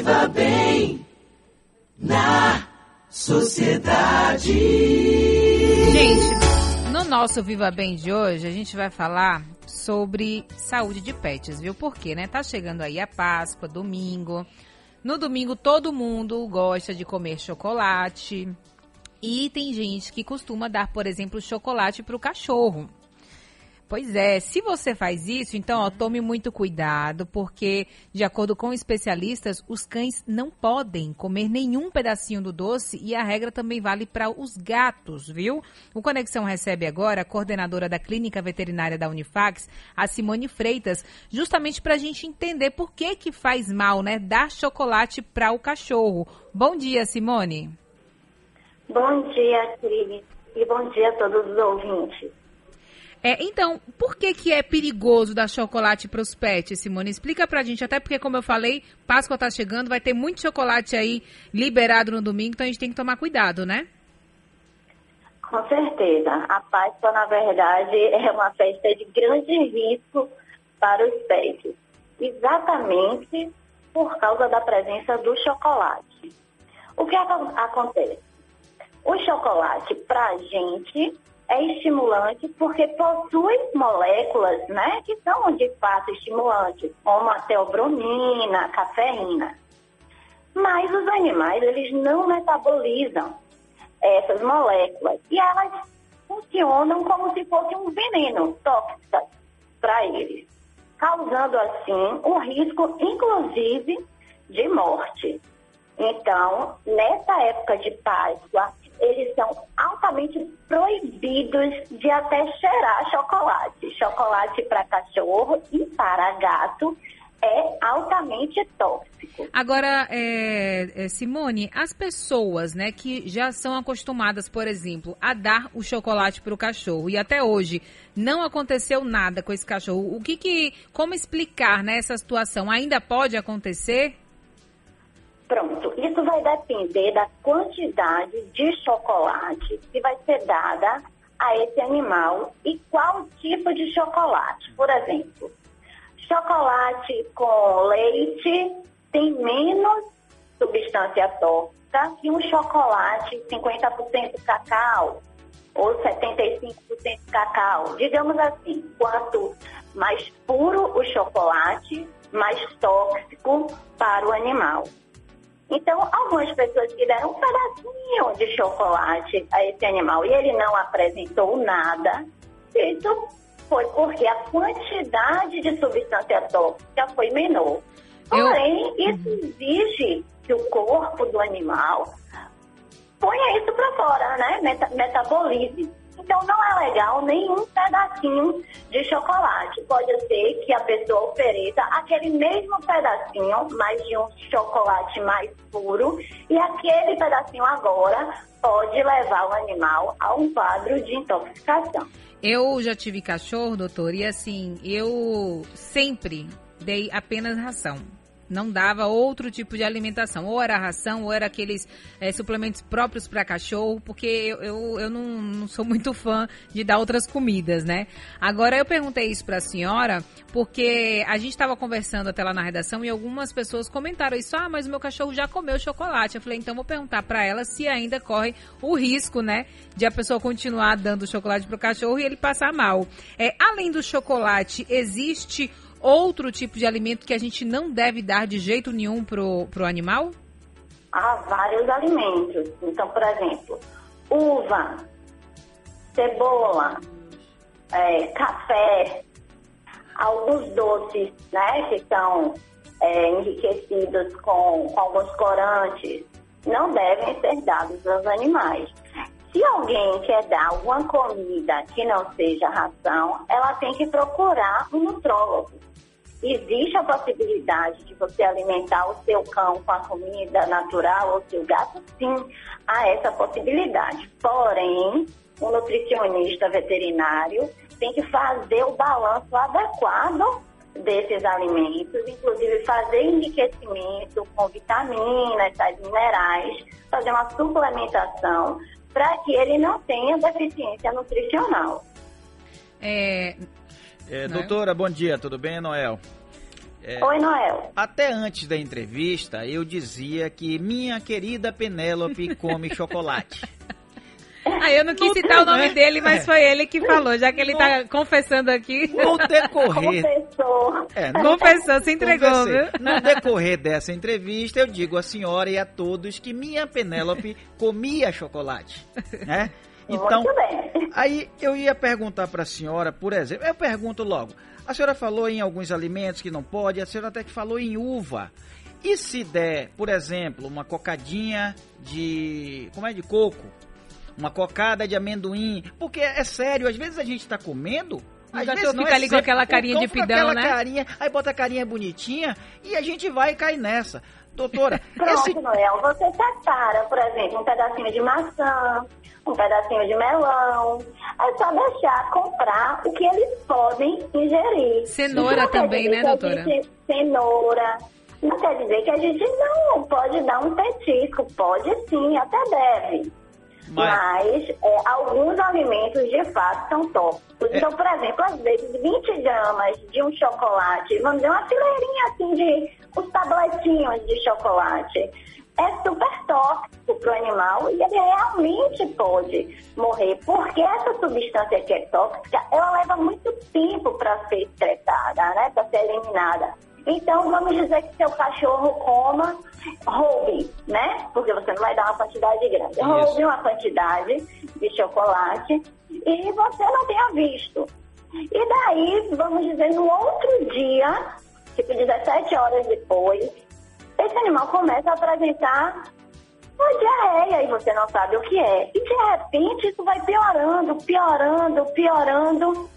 Viva Bem na sociedade. Gente, no nosso Viva Bem de hoje, a gente vai falar sobre saúde de pets, viu? Porque, né? Tá chegando aí a Páscoa, domingo. No domingo todo mundo gosta de comer chocolate. E tem gente que costuma dar, por exemplo, chocolate para o cachorro. Pois é, se você faz isso, então ó, tome muito cuidado, porque, de acordo com especialistas, os cães não podem comer nenhum pedacinho do doce e a regra também vale para os gatos, viu? O Conexão recebe agora a coordenadora da Clínica Veterinária da Unifax, a Simone Freitas, justamente para a gente entender por que que faz mal, né, dar chocolate para o cachorro. Bom dia, Simone. Bom dia, Cris, e bom dia a todos os ouvintes. É, então, por que, que é perigoso dar chocolate para os pets, Simone? Explica pra gente, até porque, como eu falei, Páscoa tá chegando, vai ter muito chocolate aí liberado no domingo, então a gente tem que tomar cuidado, né? Com certeza. A Páscoa, na verdade, é uma festa de grande risco para os pets. Exatamente por causa da presença do chocolate. O que acontece? O chocolate, para a gente, é estimulante porque possui moléculas, né, que são de fato estimulantes, como a teobromina, a cafeína. Mas os animais, eles não metabolizam essas moléculas e elas funcionam como se fosse um veneno tóxico para eles, causando assim um risco, inclusive, de morte. Então, nessa época de Páscoa, eles são altamente proibidos de até cheirar chocolate. Chocolate para cachorro e para gato é altamente tóxico. Agora, é, é, Simone, as pessoas, né, que já são acostumadas, por exemplo, a dar o chocolate para o cachorro e até hoje não aconteceu nada com esse cachorro. O que, que como explicar, né, essa situação? Ainda pode acontecer? Pronto, isso vai depender da quantidade de chocolate que vai ser dada a esse animal e qual tipo de chocolate. Por exemplo, chocolate com leite tem menos substância tóxica que um chocolate 50% cacau ou 75% cacau. Digamos assim, quanto mais puro o chocolate, mais tóxico para o animal. Então, algumas pessoas que deram um pedacinho de chocolate a esse animal e ele não apresentou nada, isso foi porque a quantidade de substância tóxica foi menor. Porém, Eu... isso exige que o corpo do animal ponha isso para fora, né? metabolize. Então não é legal nenhum pedacinho de chocolate. Pode ser que a pessoa ofereça aquele mesmo pedacinho, mas de um chocolate mais puro, e aquele pedacinho agora pode levar o animal a um quadro de intoxicação. Eu já tive cachorro, doutor, e assim, eu sempre dei apenas ração não dava outro tipo de alimentação. Ou era ração, ou era aqueles é, suplementos próprios para cachorro, porque eu, eu, eu não, não, sou muito fã de dar outras comidas, né? Agora, eu perguntei isso para a senhora, porque a gente estava conversando até lá na redação e algumas pessoas comentaram isso. Ah, mas o meu cachorro já comeu chocolate. Eu falei, então vou perguntar para ela se ainda corre o risco, né, de a pessoa continuar dando chocolate para o cachorro e ele passar mal. É, além do chocolate, existe outro tipo de alimento que a gente não deve dar de jeito nenhum pro, pro animal? Há vários alimentos. Então, por exemplo, uva, cebola, é, café, alguns doces, né, que são é, enriquecidos com, com alguns corantes, não devem ser dados aos animais. Se alguém quer dar alguma comida que não seja ração, ela tem que procurar um nutrólogo Existe a possibilidade de você alimentar o seu cão com a comida natural ou seu gato? Sim, há essa possibilidade. Porém, o nutricionista veterinário tem que fazer o balanço adequado desses alimentos, inclusive fazer enriquecimento com vitaminas, tais minerais, fazer uma suplementação para que ele não tenha deficiência nutricional. É, é, doutora, bom dia, tudo bem, Noel? É, Oi, Noel. Até antes da entrevista, eu dizia que minha querida Penélope come chocolate. Ah, eu não quis citar o nome né? dele, mas foi ele que falou, já que ele está confessando aqui. No decorrer. Confessou. É, no, Confessou, se entregou, viu? No decorrer dessa entrevista, eu digo à senhora e a todos que minha Penélope comia chocolate. Né? Então, aí eu ia perguntar para a senhora, por exemplo, eu pergunto logo. A senhora falou em alguns alimentos que não pode, a senhora até que falou em uva. E se der, por exemplo, uma cocadinha de. como é de coco? Uma cocada de amendoim. Porque é sério, às vezes a gente tá comendo. Às vezes fica é ali com aquela carinha de pidão, né? Carinha, aí bota a carinha bonitinha e a gente vai cair nessa. Doutora, Pronto, esse... Noel, você separa, por exemplo, um pedacinho de maçã, um pedacinho de melão. É só deixar comprar o que eles podem ingerir. Cenoura também, né, doutora? Gente, cenoura. Não quer dizer que a gente não pode dar um petisco. Pode sim, até deve. Mas, é, alguns alimentos de fato são tóxicos. É. Então, por exemplo, às vezes 20 gramas de um chocolate, vamos dizer uma fileirinha assim de os tabletinhos de chocolate, é super tóxico para o animal e ele realmente pode morrer. Porque essa substância que é tóxica, ela leva muito tempo para ser excretada, né? Para ser eliminada. Então, vamos dizer que seu cachorro coma, roube, né? Porque você não vai dar uma quantidade grande. Isso. Roube uma quantidade de chocolate e você não tenha visto. E daí, vamos dizer, no outro dia, tipo 17 horas depois, esse animal começa a apresentar uma diarreia e você não sabe o que é. E de repente isso vai piorando, piorando, piorando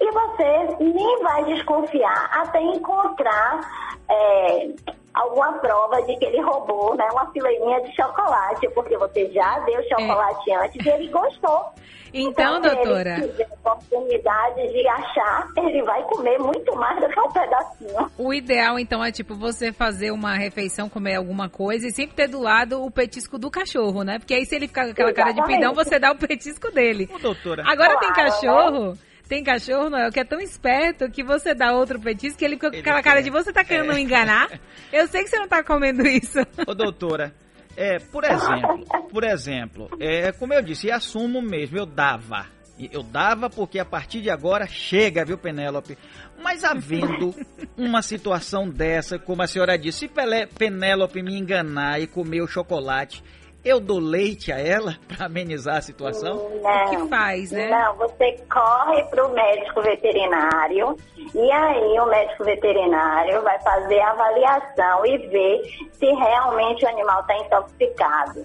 e você nem vai desconfiar até encontrar é, alguma prova de que ele roubou né, uma fileirinha de chocolate, porque você já deu chocolate é. antes e ele gostou. Então, então doutora. Se ele tiver oportunidade de achar, ele vai comer muito mais do que um pedacinho. O ideal, então, é tipo você fazer uma refeição, comer alguma coisa e sempre ter do lado o petisco do cachorro, né? Porque aí se ele ficar com aquela Exatamente. cara de pidão, você dá o petisco dele. Ô, doutora. Agora claro, tem cachorro. Né? Tem cachorro, Noel, que é tão esperto que você dá outro petisco que ele fica com aquela cara de você tá querendo é. me enganar. Eu sei que você não tá comendo isso. Ô, doutora, é, por exemplo, por exemplo, é, como eu disse, e assumo mesmo, eu dava. Eu dava porque a partir de agora chega, viu, Penélope? Mas havendo uma situação dessa, como a senhora disse, se Penélope me enganar e comer o chocolate, eu dou leite a ela para amenizar a situação? Não, o que faz, né? Não, você corre para o médico veterinário e aí o médico veterinário vai fazer a avaliação e ver se realmente o animal está intoxicado.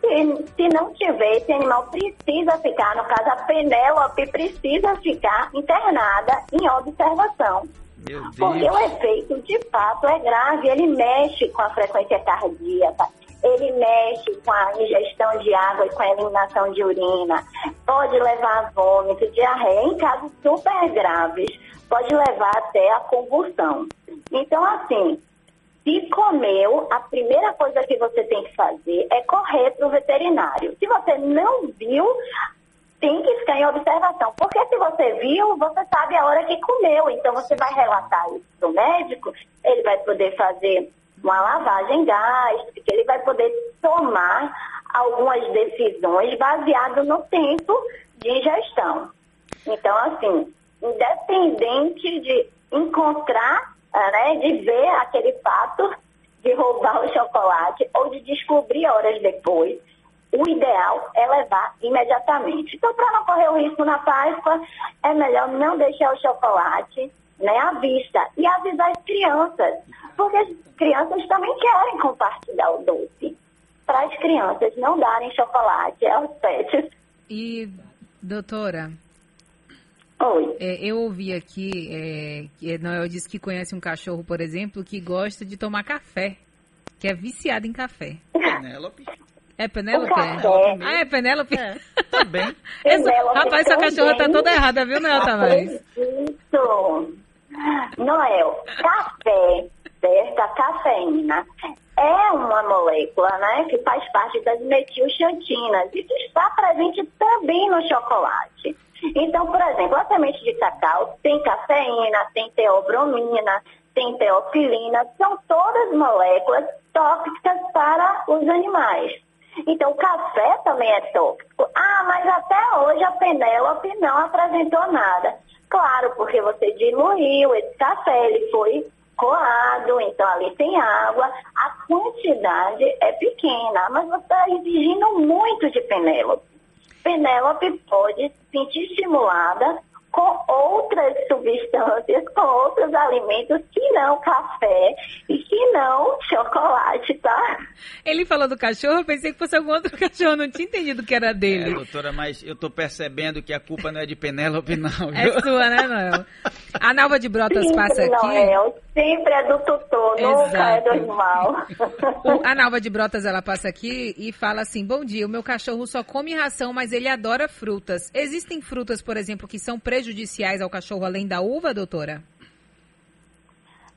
Se, se não tiver, esse animal precisa ficar, no caso a Penélope precisa ficar internada em observação. Porque o efeito de fato é grave, ele mexe com a frequência cardíaca, ele mexe com a ingestão de água e com a eliminação de urina, pode levar a vômito, diarreia, em casos super graves, pode levar até a convulsão. Então, assim, se comeu, a primeira coisa que você tem que fazer é correr para o veterinário. Se você não viu, tem que ficar em observação. Porque se você viu, você sabe a hora que comeu. Então você vai relatar isso para o médico, ele vai poder fazer uma lavagem gástrica, ele vai poder tomar algumas decisões baseado no tempo de ingestão. Então, assim, independente de encontrar, né, de ver aquele fato de roubar o chocolate ou de descobrir horas depois, o ideal é levar imediatamente. Então, para não correr o risco na Páscoa, é melhor não deixar o chocolate né, à vista e avisar as crianças, porque as crianças também querem compartilhar o doce. Para as crianças não darem chocolate aos pets. E, doutora? Oi. É, eu ouvi aqui é, que Noel disse que conhece um cachorro, por exemplo, que gosta de tomar café, que é viciado em café. Penélope. É Penélope? É. Ah, é Penélope? É, também. Rapaz, sua cachorra tá toda errada, viu, Noel Tavares? Isso. Noel, café, certo? A cafeína é uma molécula, né, que faz parte das metilxantinas e que está presente também no chocolate. Então, por exemplo, a semente de cacau tem cafeína, tem teobromina, tem teofilina, são todas moléculas tóxicas para os animais. Então, o café também é tóxico. Ah, mas até hoje a Penélope não apresentou nada. Claro, porque você diluiu esse café, ele foi coado, então ali tem água, a quantidade é pequena, mas você está exigindo muito de Penélope. Penélope pode se sentir estimulada com outras substâncias, com outros alimentos que não café e que não chocolate, tá? Ele falou do cachorro, eu pensei que fosse algum outro cachorro, não tinha entendido que era dele. É, doutora, mas eu tô percebendo que a culpa não é de Penélope, não. É viu? É sua, né, Noel? A Nalva de Brotas Sempre, passa aqui. Noel, sempre é do tutor, Exato. nunca é do animal. a Nalva de Brotas, ela passa aqui e fala assim, bom dia, o meu cachorro só come ração, mas ele adora frutas. Existem frutas, por exemplo, que são prejudiciais prejudiciais ao cachorro além da uva, doutora?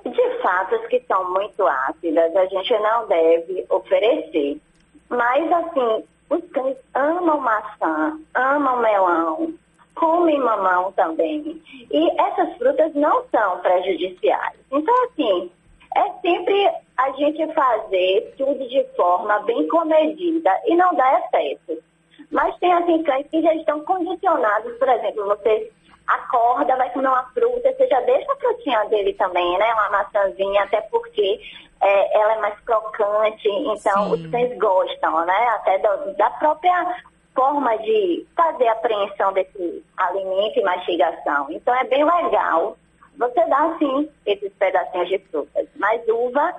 De fato, as que são muito ácidas, a gente não deve oferecer. Mas, assim, os cães amam maçã, amam melão, comem mamão também. E essas frutas não são prejudiciais. Então, assim, é sempre a gente fazer tudo de forma bem comedida e não dar excesso. Mas tem, assim, cães que já estão condicionados, por exemplo, você acorda, vai comer uma fruta, você já deixa a frutinha dele também, né? Uma maçãzinha, até porque é, ela é mais crocante, então Sim. os cães gostam, né? Até do, da própria forma de fazer a apreensão desse alimento e mastigação. Então é bem legal você dar sim esses pedacinhos de frutas. Mas uva,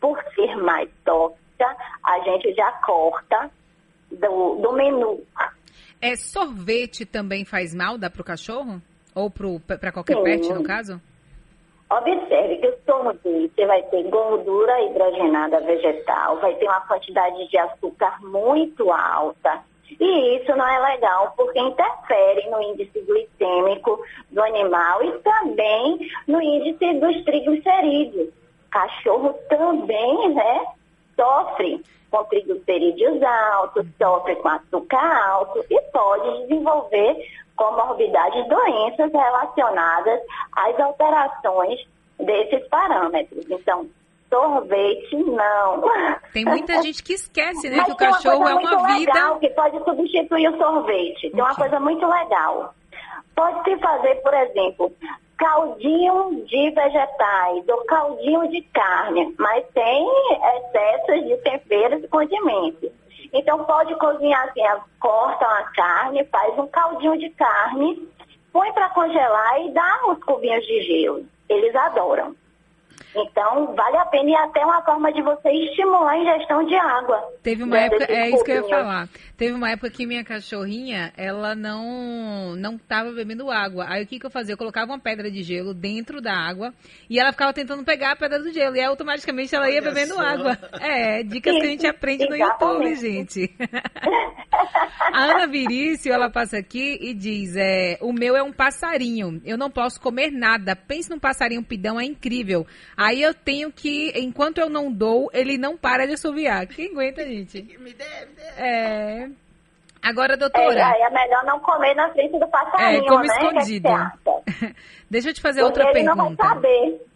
por ser mais tóxica, a gente já corta do, do menu. É, sorvete também faz mal, dá para o cachorro? Ou para qualquer Sim. pet, no caso? Observe que o sorvete você vai ter gordura hidrogenada vegetal, vai ter uma quantidade de açúcar muito alta. E isso não é legal, porque interfere no índice glicêmico do animal e também no índice dos triglicerídeos. Cachorro também, né, sofre com triglicerídeos altos, sofre com açúcar alto e pode desenvolver comorbidades, doenças relacionadas às alterações desses parâmetros. Então, sorvete não. Tem muita gente que esquece, né, Mas que o cachorro é uma muito vida legal que pode substituir o sorvete. Tem uma coisa muito legal. Pode se fazer, por exemplo, caldinho de vegetais ou caldinho de carne, mas sem excessos de temperos e condimentos. Então pode cozinhar assim, corta uma carne, faz um caldinho de carne, põe para congelar e dá uns cubinhos de gelo. Eles adoram. Então, vale a pena e até uma forma de você estimular a ingestão de água. Teve uma época, é isso que eu ia falar. Teve uma época que minha cachorrinha, ela não não estava bebendo água. Aí o que, que eu fazia? Eu colocava uma pedra de gelo dentro da água e ela ficava tentando pegar a pedra do gelo. E automaticamente ela ia Olha bebendo só. água. É, dicas que a gente aprende no YouTube, gente. a Ana Virício, ela passa aqui e diz: é, o meu é um passarinho. Eu não posso comer nada. Pense num passarinho pidão, é incrível. Aí eu tenho que, enquanto eu não dou, ele não para de assoviar. Quem aguenta, gente? Me dê, me dê. É. Agora, doutora. É, é melhor não comer na frente do passarinho, é, come né? escondida. Deixa eu te fazer Porque outra ele pergunta. Não vai saber.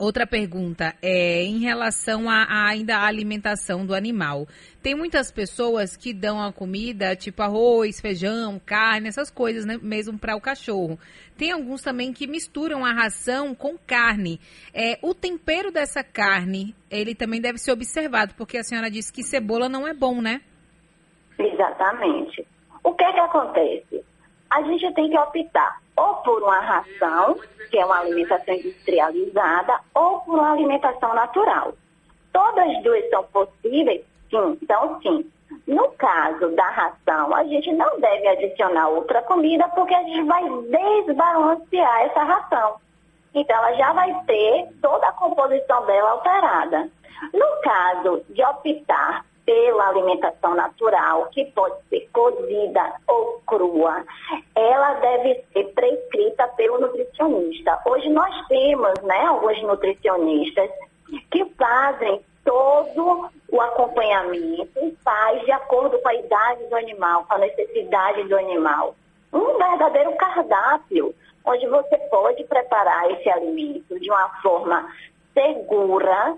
Outra pergunta é em relação a, a, ainda à alimentação do animal. Tem muitas pessoas que dão a comida, tipo arroz, feijão, carne, essas coisas, né, mesmo para o cachorro. Tem alguns também que misturam a ração com carne. É, o tempero dessa carne, ele também deve ser observado, porque a senhora disse que cebola não é bom, né? Exatamente. O que é que acontece? A gente tem que optar ou por uma ração, que é uma alimentação industrializada, ou por uma alimentação natural. Todas as duas são possíveis, sim. Então, sim. No caso da ração, a gente não deve adicionar outra comida porque a gente vai desbalancear essa ração. Então, ela já vai ter toda a composição dela alterada. No caso de optar pela alimentação natural, que pode ser cozida ou crua, ela deve ser prescrita pelo nutricionista. Hoje nós temos, né, alguns nutricionistas que fazem todo o acompanhamento faz de acordo com a idade do animal, com a necessidade do animal. Um verdadeiro cardápio onde você pode preparar esse alimento de uma forma segura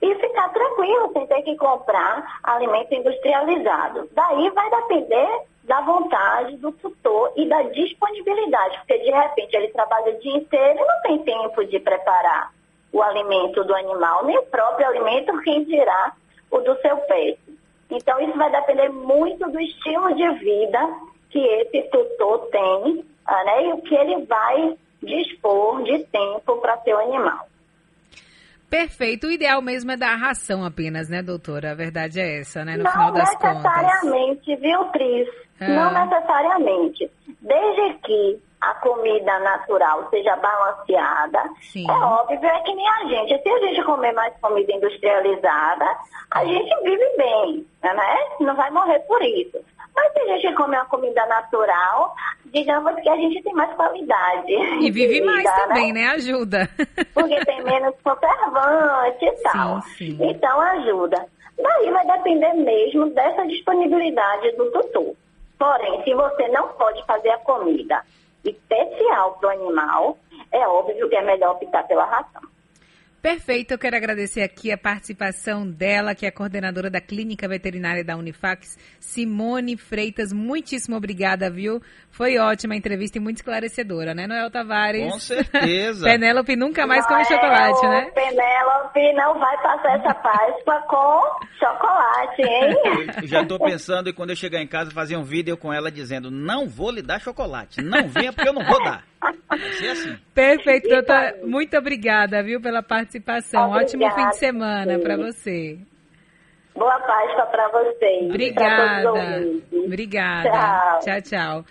e ficar tranquilo, sem ter que comprar alimento industrializado. Daí vai depender da vontade do tutor e da disponibilidade, porque de repente ele trabalha o dia inteiro e não tem tempo de preparar o alimento do animal, nem o próprio alimento, quem dirá o do seu peixe. Então isso vai depender muito do estilo de vida que esse tutor tem né, e o que ele vai dispor de tempo para seu animal. Perfeito. O ideal mesmo é dar ração apenas, né, doutora? A verdade é essa, né, no não final das contas. Não necessariamente, viu, Cris? Ah. Não necessariamente. Desde que a comida natural seja balanceada, Sim. é óbvio, é que nem a gente. Se a gente comer mais comida industrializada, a gente vive bem, né? Não vai morrer por isso. Mas se a gente comer uma comida natural, digamos que a gente tem mais qualidade. E vive vida, mais também, né? né? Ajuda. Porque tem menos conservante e tal. Sim, sim. Então ajuda. Daí vai depender mesmo dessa disponibilidade do tutor. Porém, se você não pode fazer a comida especial para o animal, é óbvio que é melhor optar pela ração. Perfeito, eu quero agradecer aqui a participação dela, que é coordenadora da Clínica Veterinária da Unifax, Simone Freitas. Muitíssimo obrigada, viu? Foi ótima a entrevista e muito esclarecedora, né, Noel Tavares? Com certeza. Penélope nunca mais come chocolate, né? Penélope não vai passar essa Páscoa com chocolate, hein? Eu já estou pensando em quando eu chegar em casa fazer um vídeo com ela dizendo: não vou lhe dar chocolate. Não venha porque eu não vou dar. Assim. Perfeito, doutora. Muito obrigada, viu, pela participação. Obrigada, Ótimo fim de semana para você. Boa Páscoa para vocês. Obrigada. Obrigada. Tchau, tchau. tchau.